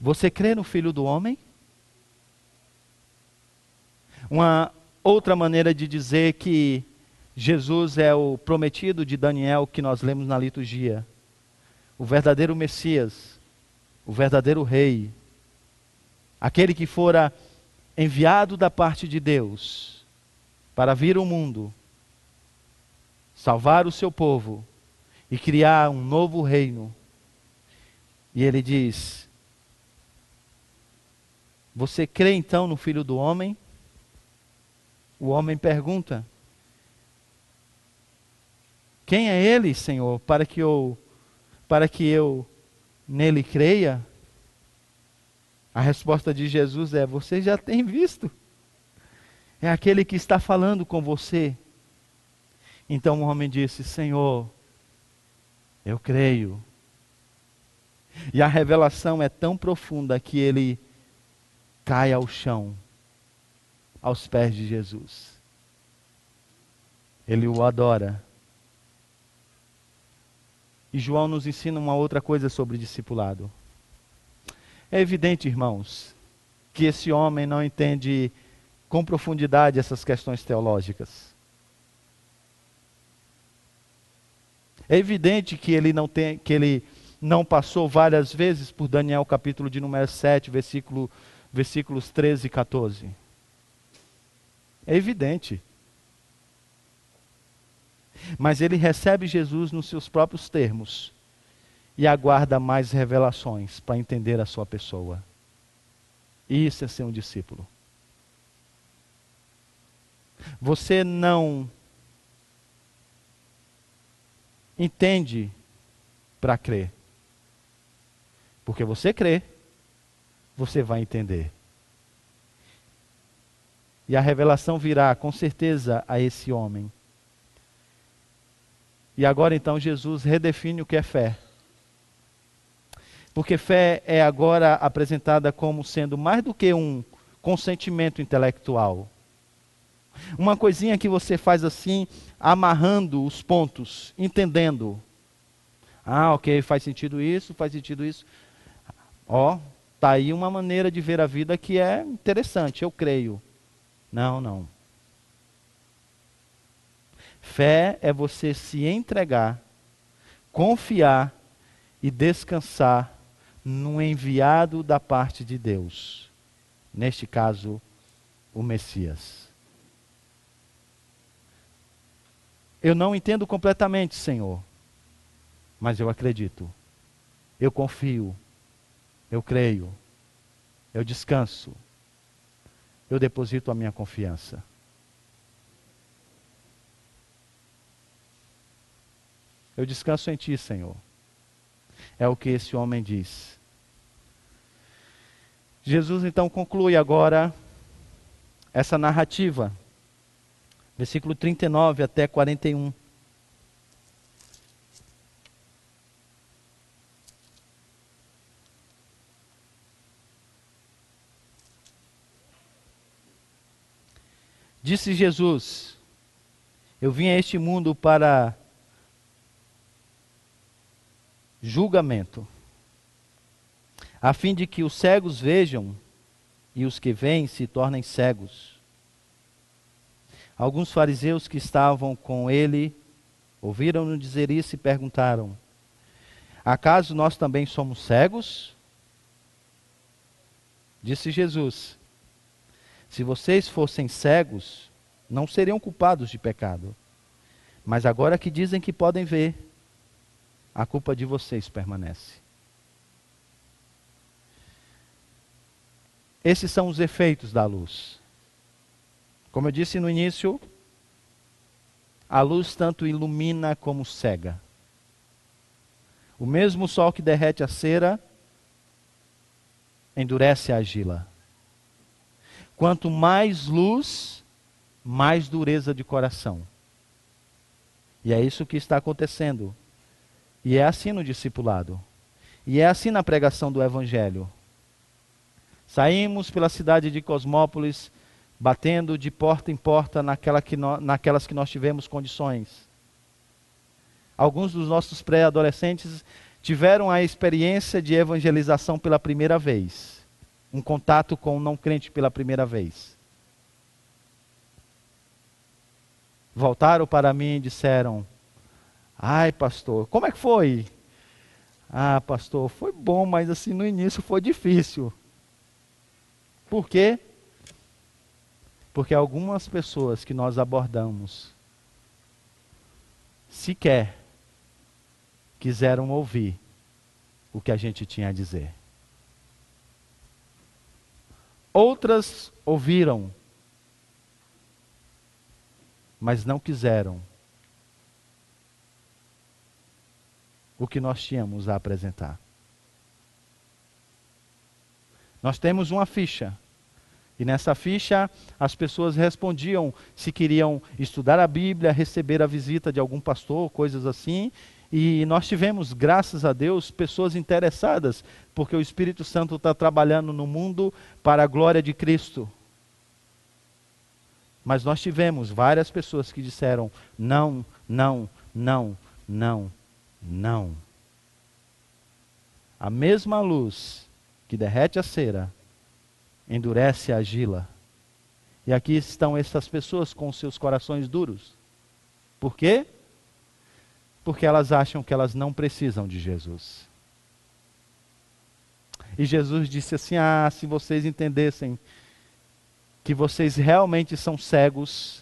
Você crê no Filho do Homem? Uma outra maneira de dizer que Jesus é o prometido de Daniel que nós lemos na liturgia o verdadeiro Messias, o verdadeiro Rei, aquele que fora enviado da parte de Deus para vir ao mundo, salvar o seu povo e criar um novo reino. E ele diz: Você crê então no Filho do Homem? O homem pergunta: Quem é ele, Senhor, para que eu para que eu nele creia? A resposta de Jesus é: Você já tem visto. É aquele que está falando com você. Então o homem disse: Senhor, eu creio. E a revelação é tão profunda que ele cai ao chão, aos pés de Jesus. Ele o adora. E João nos ensina uma outra coisa sobre discipulado. É evidente, irmãos, que esse homem não entende com profundidade essas questões teológicas. É evidente que ele não tem, que ele não passou várias vezes por Daniel capítulo de número 7, versículo, versículos 13 e 14. É evidente. Mas ele recebe Jesus nos seus próprios termos e aguarda mais revelações para entender a sua pessoa. Isso é ser um discípulo. Você não entende para crer. Porque você crê, você vai entender. E a revelação virá com certeza a esse homem e agora então Jesus redefine o que é fé. Porque fé é agora apresentada como sendo mais do que um consentimento intelectual. Uma coisinha que você faz assim, amarrando os pontos, entendendo. Ah, ok, faz sentido isso, faz sentido isso. Ó, tá aí uma maneira de ver a vida que é interessante, eu creio. Não, não. Fé é você se entregar, confiar e descansar no enviado da parte de Deus. Neste caso, o Messias. Eu não entendo completamente, Senhor, mas eu acredito. Eu confio. Eu creio. Eu descanso. Eu deposito a minha confiança. Eu descanso em ti, Senhor. É o que esse homem diz. Jesus então conclui agora essa narrativa, versículo 39 até 41. Disse Jesus: Eu vim a este mundo para julgamento, a fim de que os cegos vejam e os que veem se tornem cegos. Alguns fariseus que estavam com ele ouviram-no dizer isso e perguntaram: Acaso nós também somos cegos? Disse Jesus: Se vocês fossem cegos, não seriam culpados de pecado. Mas agora que dizem que podem ver, a culpa de vocês permanece. Esses são os efeitos da luz. Como eu disse no início, a luz tanto ilumina como cega. O mesmo sol que derrete a cera endurece a argila. Quanto mais luz, mais dureza de coração. E é isso que está acontecendo. E é assim no discipulado. E é assim na pregação do Evangelho. Saímos pela cidade de Cosmópolis, batendo de porta em porta naquela que no, naquelas que nós tivemos condições. Alguns dos nossos pré-adolescentes tiveram a experiência de evangelização pela primeira vez, um contato com um não crente pela primeira vez. Voltaram para mim e disseram: Ai, pastor, como é que foi? Ah, pastor, foi bom, mas assim no início foi difícil. Por quê? Porque algumas pessoas que nós abordamos sequer quiseram ouvir o que a gente tinha a dizer. Outras ouviram, mas não quiseram o que nós tínhamos a apresentar. Nós temos uma ficha e nessa ficha, as pessoas respondiam se queriam estudar a Bíblia, receber a visita de algum pastor, coisas assim. E nós tivemos, graças a Deus, pessoas interessadas, porque o Espírito Santo está trabalhando no mundo para a glória de Cristo. Mas nós tivemos várias pessoas que disseram: não, não, não, não, não. A mesma luz que derrete a cera endurece a argila. E aqui estão essas pessoas com seus corações duros. Por quê? Porque elas acham que elas não precisam de Jesus. E Jesus disse assim: Ah, se vocês entendessem que vocês realmente são cegos,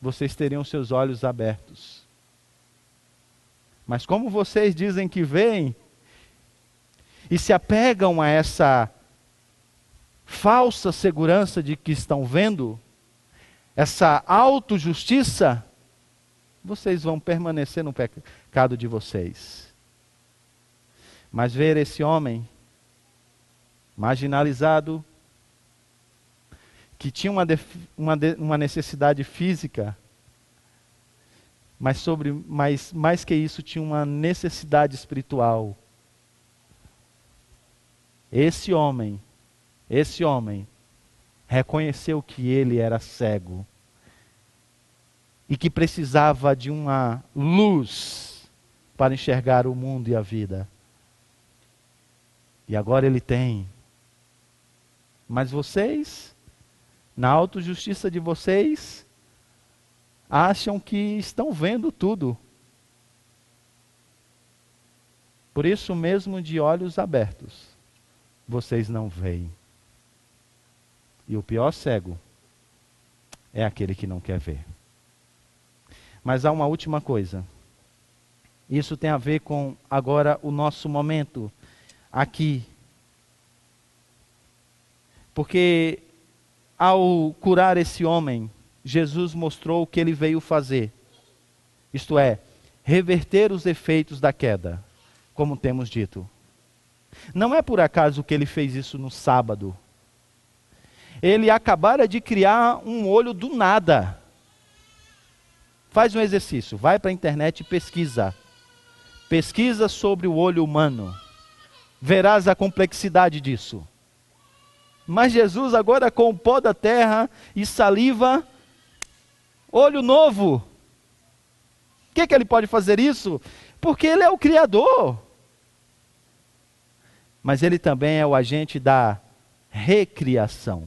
vocês teriam seus olhos abertos. Mas como vocês dizem que veem, e se apegam a essa falsa segurança de que estão vendo, essa autojustiça, vocês vão permanecer no pecado de vocês. Mas ver esse homem marginalizado, que tinha uma, uma, uma necessidade física, mas sobre, mais, mais que isso, tinha uma necessidade espiritual esse homem, esse homem, reconheceu que ele era cego e que precisava de uma luz para enxergar o mundo e a vida. E agora ele tem. Mas vocês, na autojustiça de vocês, acham que estão vendo tudo. Por isso mesmo de olhos abertos vocês não veem. E o pior cego é aquele que não quer ver. Mas há uma última coisa. Isso tem a ver com agora o nosso momento aqui. Porque ao curar esse homem, Jesus mostrou o que ele veio fazer. Isto é, reverter os efeitos da queda como temos dito. Não é por acaso que ele fez isso no sábado. Ele acabara de criar um olho do nada. Faz um exercício, vai para a internet e pesquisa. Pesquisa sobre o olho humano. Verás a complexidade disso. Mas Jesus, agora com o pó da terra e saliva, olho novo. O que, que ele pode fazer isso? Porque ele é o Criador. Mas ele também é o agente da recriação,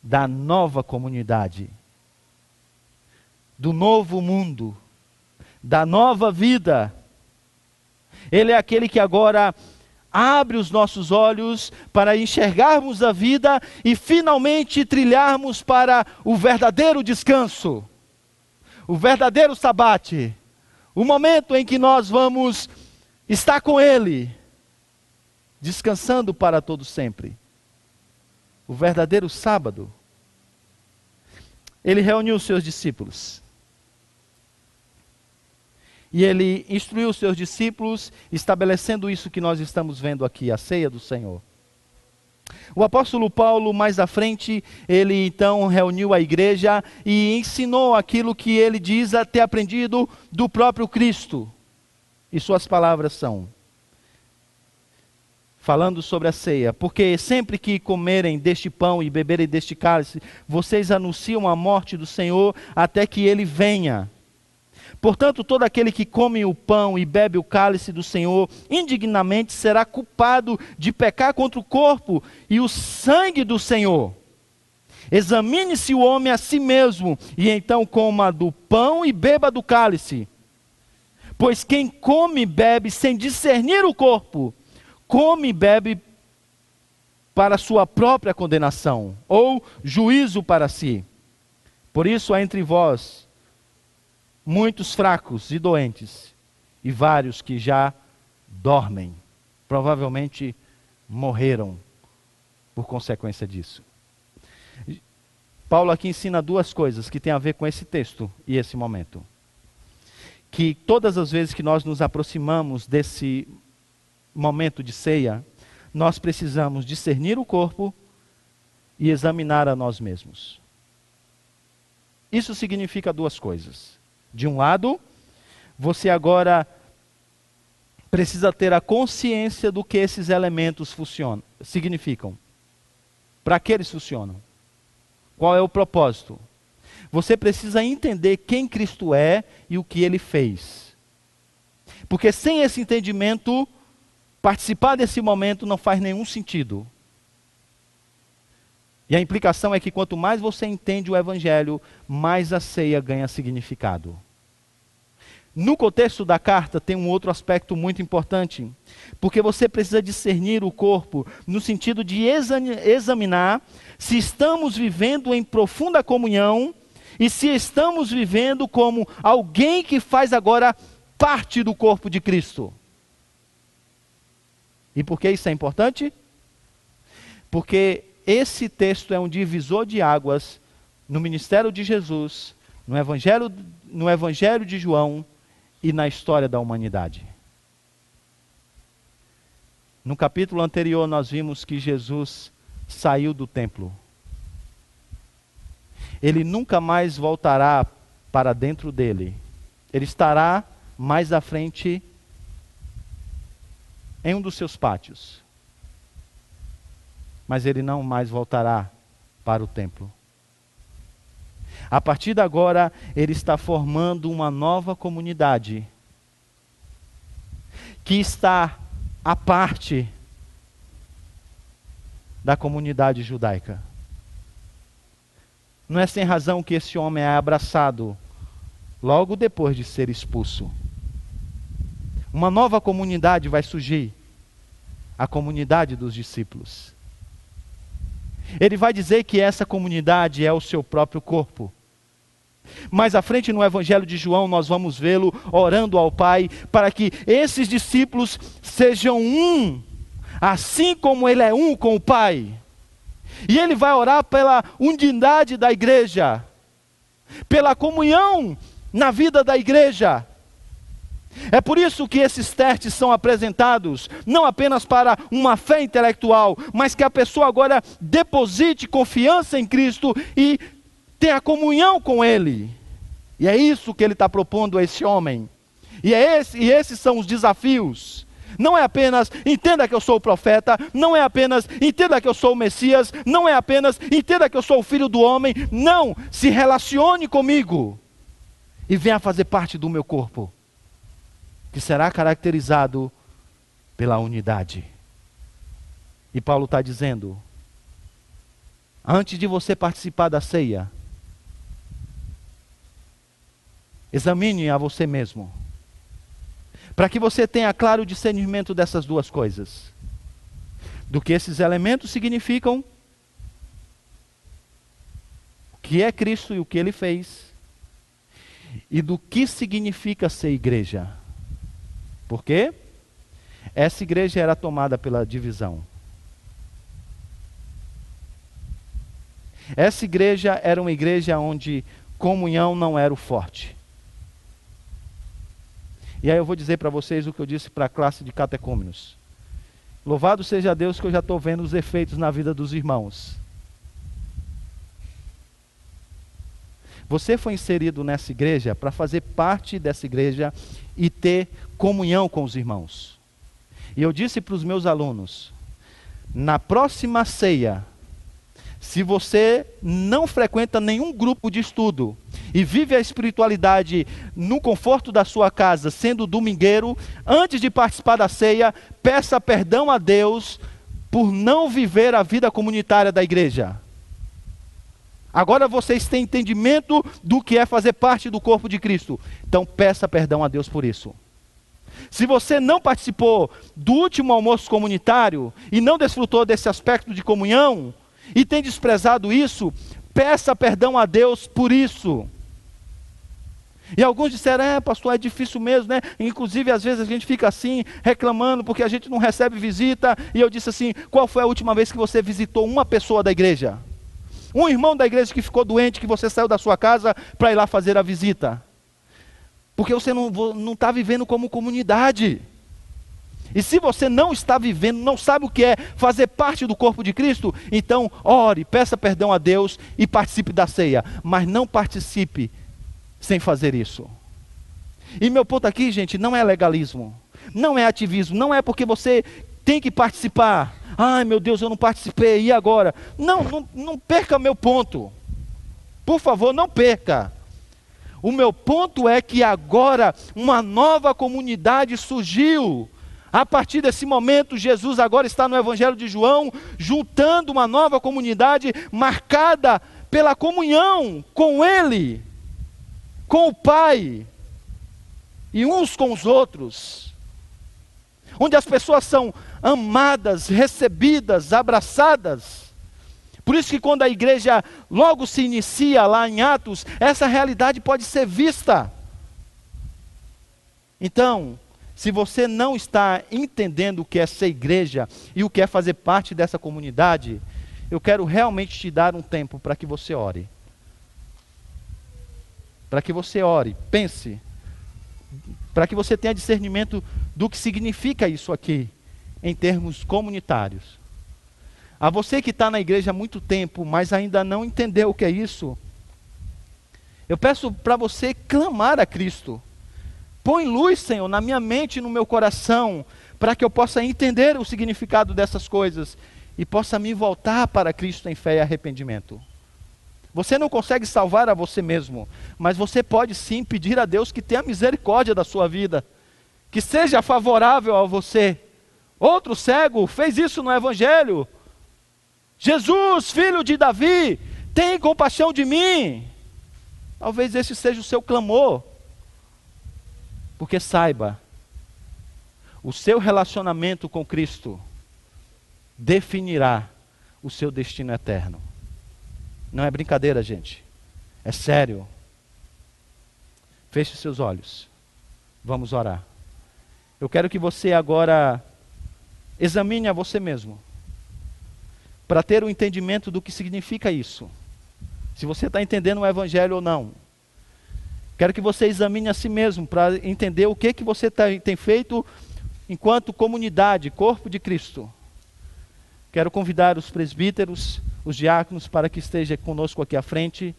da nova comunidade, do novo mundo, da nova vida. Ele é aquele que agora abre os nossos olhos para enxergarmos a vida e finalmente trilharmos para o verdadeiro descanso, o verdadeiro sabate, o momento em que nós vamos estar com Ele, descansando para todo sempre. O verdadeiro sábado. Ele reuniu os seus discípulos e ele instruiu os seus discípulos, estabelecendo isso que nós estamos vendo aqui, a ceia do Senhor. O apóstolo Paulo, mais à frente, ele então reuniu a igreja e ensinou aquilo que ele diz ter aprendido do próprio Cristo. E suas palavras são: falando sobre a ceia, porque sempre que comerem deste pão e beberem deste cálice, vocês anunciam a morte do Senhor até que ele venha. Portanto, todo aquele que come o pão e bebe o cálice do Senhor indignamente será culpado de pecar contra o corpo e o sangue do Senhor. Examine-se o homem a si mesmo, e então coma do pão e beba do cálice. Pois quem come e bebe sem discernir o corpo, come e bebe para sua própria condenação, ou juízo para si. Por isso há entre vós muitos fracos e doentes, e vários que já dormem. Provavelmente morreram por consequência disso. Paulo aqui ensina duas coisas que têm a ver com esse texto e esse momento. Que todas as vezes que nós nos aproximamos desse momento de ceia, nós precisamos discernir o corpo e examinar a nós mesmos. Isso significa duas coisas. De um lado, você agora precisa ter a consciência do que esses elementos funcionam, significam. Para que eles funcionam? Qual é o propósito? Você precisa entender quem Cristo é e o que ele fez. Porque sem esse entendimento, participar desse momento não faz nenhum sentido. E a implicação é que quanto mais você entende o Evangelho, mais a ceia ganha significado. No contexto da carta tem um outro aspecto muito importante, porque você precisa discernir o corpo no sentido de examinar se estamos vivendo em profunda comunhão e se estamos vivendo como alguém que faz agora parte do corpo de Cristo. E por que isso é importante? Porque esse texto é um divisor de águas no ministério de Jesus, no evangelho, no evangelho de João e na história da humanidade. No capítulo anterior, nós vimos que Jesus saiu do templo. Ele nunca mais voltará para dentro dele. Ele estará mais à frente em um dos seus pátios. Mas ele não mais voltará para o templo. A partir de agora, ele está formando uma nova comunidade que está à parte da comunidade judaica. Não é sem razão que esse homem é abraçado logo depois de ser expulso. Uma nova comunidade vai surgir a comunidade dos discípulos. Ele vai dizer que essa comunidade é o seu próprio corpo. Mais à frente no Evangelho de João, nós vamos vê-lo orando ao Pai para que esses discípulos sejam um, assim como ele é um com o Pai. E ele vai orar pela unidade da igreja, pela comunhão na vida da igreja. É por isso que esses testes são apresentados, não apenas para uma fé intelectual, mas que a pessoa agora deposite confiança em Cristo e tenha comunhão com Ele. E é isso que ele está propondo a esse homem. E, é esse, e esses são os desafios. Não é apenas entenda que eu sou o profeta, não é apenas entenda que eu sou o Messias, não é apenas entenda que eu sou o filho do homem. Não, se relacione comigo e venha fazer parte do meu corpo que será caracterizado pela unidade. E Paulo está dizendo: antes de você participar da ceia, examine a você mesmo, para que você tenha claro discernimento dessas duas coisas: do que esses elementos significam, o que é Cristo e o que ele fez, e do que significa ser igreja. Por quê? Essa igreja era tomada pela divisão. Essa igreja era uma igreja onde comunhão não era o forte. E aí eu vou dizer para vocês o que eu disse para a classe de catecúmenos. Louvado seja Deus que eu já estou vendo os efeitos na vida dos irmãos. Você foi inserido nessa igreja para fazer parte dessa igreja e ter comunhão com os irmãos. E eu disse para os meus alunos: na próxima ceia, se você não frequenta nenhum grupo de estudo e vive a espiritualidade no conforto da sua casa, sendo domingueiro, antes de participar da ceia, peça perdão a Deus por não viver a vida comunitária da igreja. Agora vocês têm entendimento do que é fazer parte do corpo de Cristo. Então peça perdão a Deus por isso. Se você não participou do último almoço comunitário e não desfrutou desse aspecto de comunhão e tem desprezado isso, peça perdão a Deus por isso. E alguns disseram, é, pastor, é difícil mesmo, né? Inclusive, às vezes a gente fica assim, reclamando porque a gente não recebe visita. E eu disse assim: qual foi a última vez que você visitou uma pessoa da igreja? Um irmão da igreja que ficou doente, que você saiu da sua casa para ir lá fazer a visita. Porque você não está vivendo como comunidade. E se você não está vivendo, não sabe o que é fazer parte do corpo de Cristo, então ore, peça perdão a Deus e participe da ceia. Mas não participe sem fazer isso. E meu ponto aqui, gente, não é legalismo, não é ativismo, não é porque você tem que participar. Ai meu Deus, eu não participei, e agora? Não, não, não perca meu ponto. Por favor, não perca. O meu ponto é que agora uma nova comunidade surgiu. A partir desse momento, Jesus agora está no Evangelho de João, juntando uma nova comunidade marcada pela comunhão com Ele, com o Pai e uns com os outros, onde as pessoas são amadas, recebidas, abraçadas. Por isso que quando a igreja logo se inicia lá em Atos, essa realidade pode ser vista. Então, se você não está entendendo o que é ser igreja e o que é fazer parte dessa comunidade, eu quero realmente te dar um tempo para que você ore. Para que você ore, pense, para que você tenha discernimento do que significa isso aqui em termos comunitários. A você que está na igreja há muito tempo, mas ainda não entendeu o que é isso, eu peço para você clamar a Cristo. Põe luz, Senhor, na minha mente e no meu coração, para que eu possa entender o significado dessas coisas e possa me voltar para Cristo em fé e arrependimento. Você não consegue salvar a você mesmo, mas você pode sim pedir a Deus que tenha misericórdia da sua vida, que seja favorável a você Outro cego fez isso no Evangelho. Jesus, filho de Davi, tem compaixão de mim. Talvez esse seja o seu clamor. Porque saiba, o seu relacionamento com Cristo definirá o seu destino eterno. Não é brincadeira, gente. É sério. Feche seus olhos. Vamos orar. Eu quero que você agora Examine a você mesmo, para ter o um entendimento do que significa isso. Se você está entendendo o Evangelho ou não. Quero que você examine a si mesmo para entender o que, que você tá, tem feito enquanto comunidade, corpo de Cristo. Quero convidar os presbíteros, os diáconos, para que esteja conosco aqui à frente.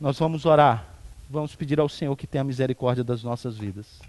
Nós vamos orar, vamos pedir ao Senhor que tenha misericórdia das nossas vidas.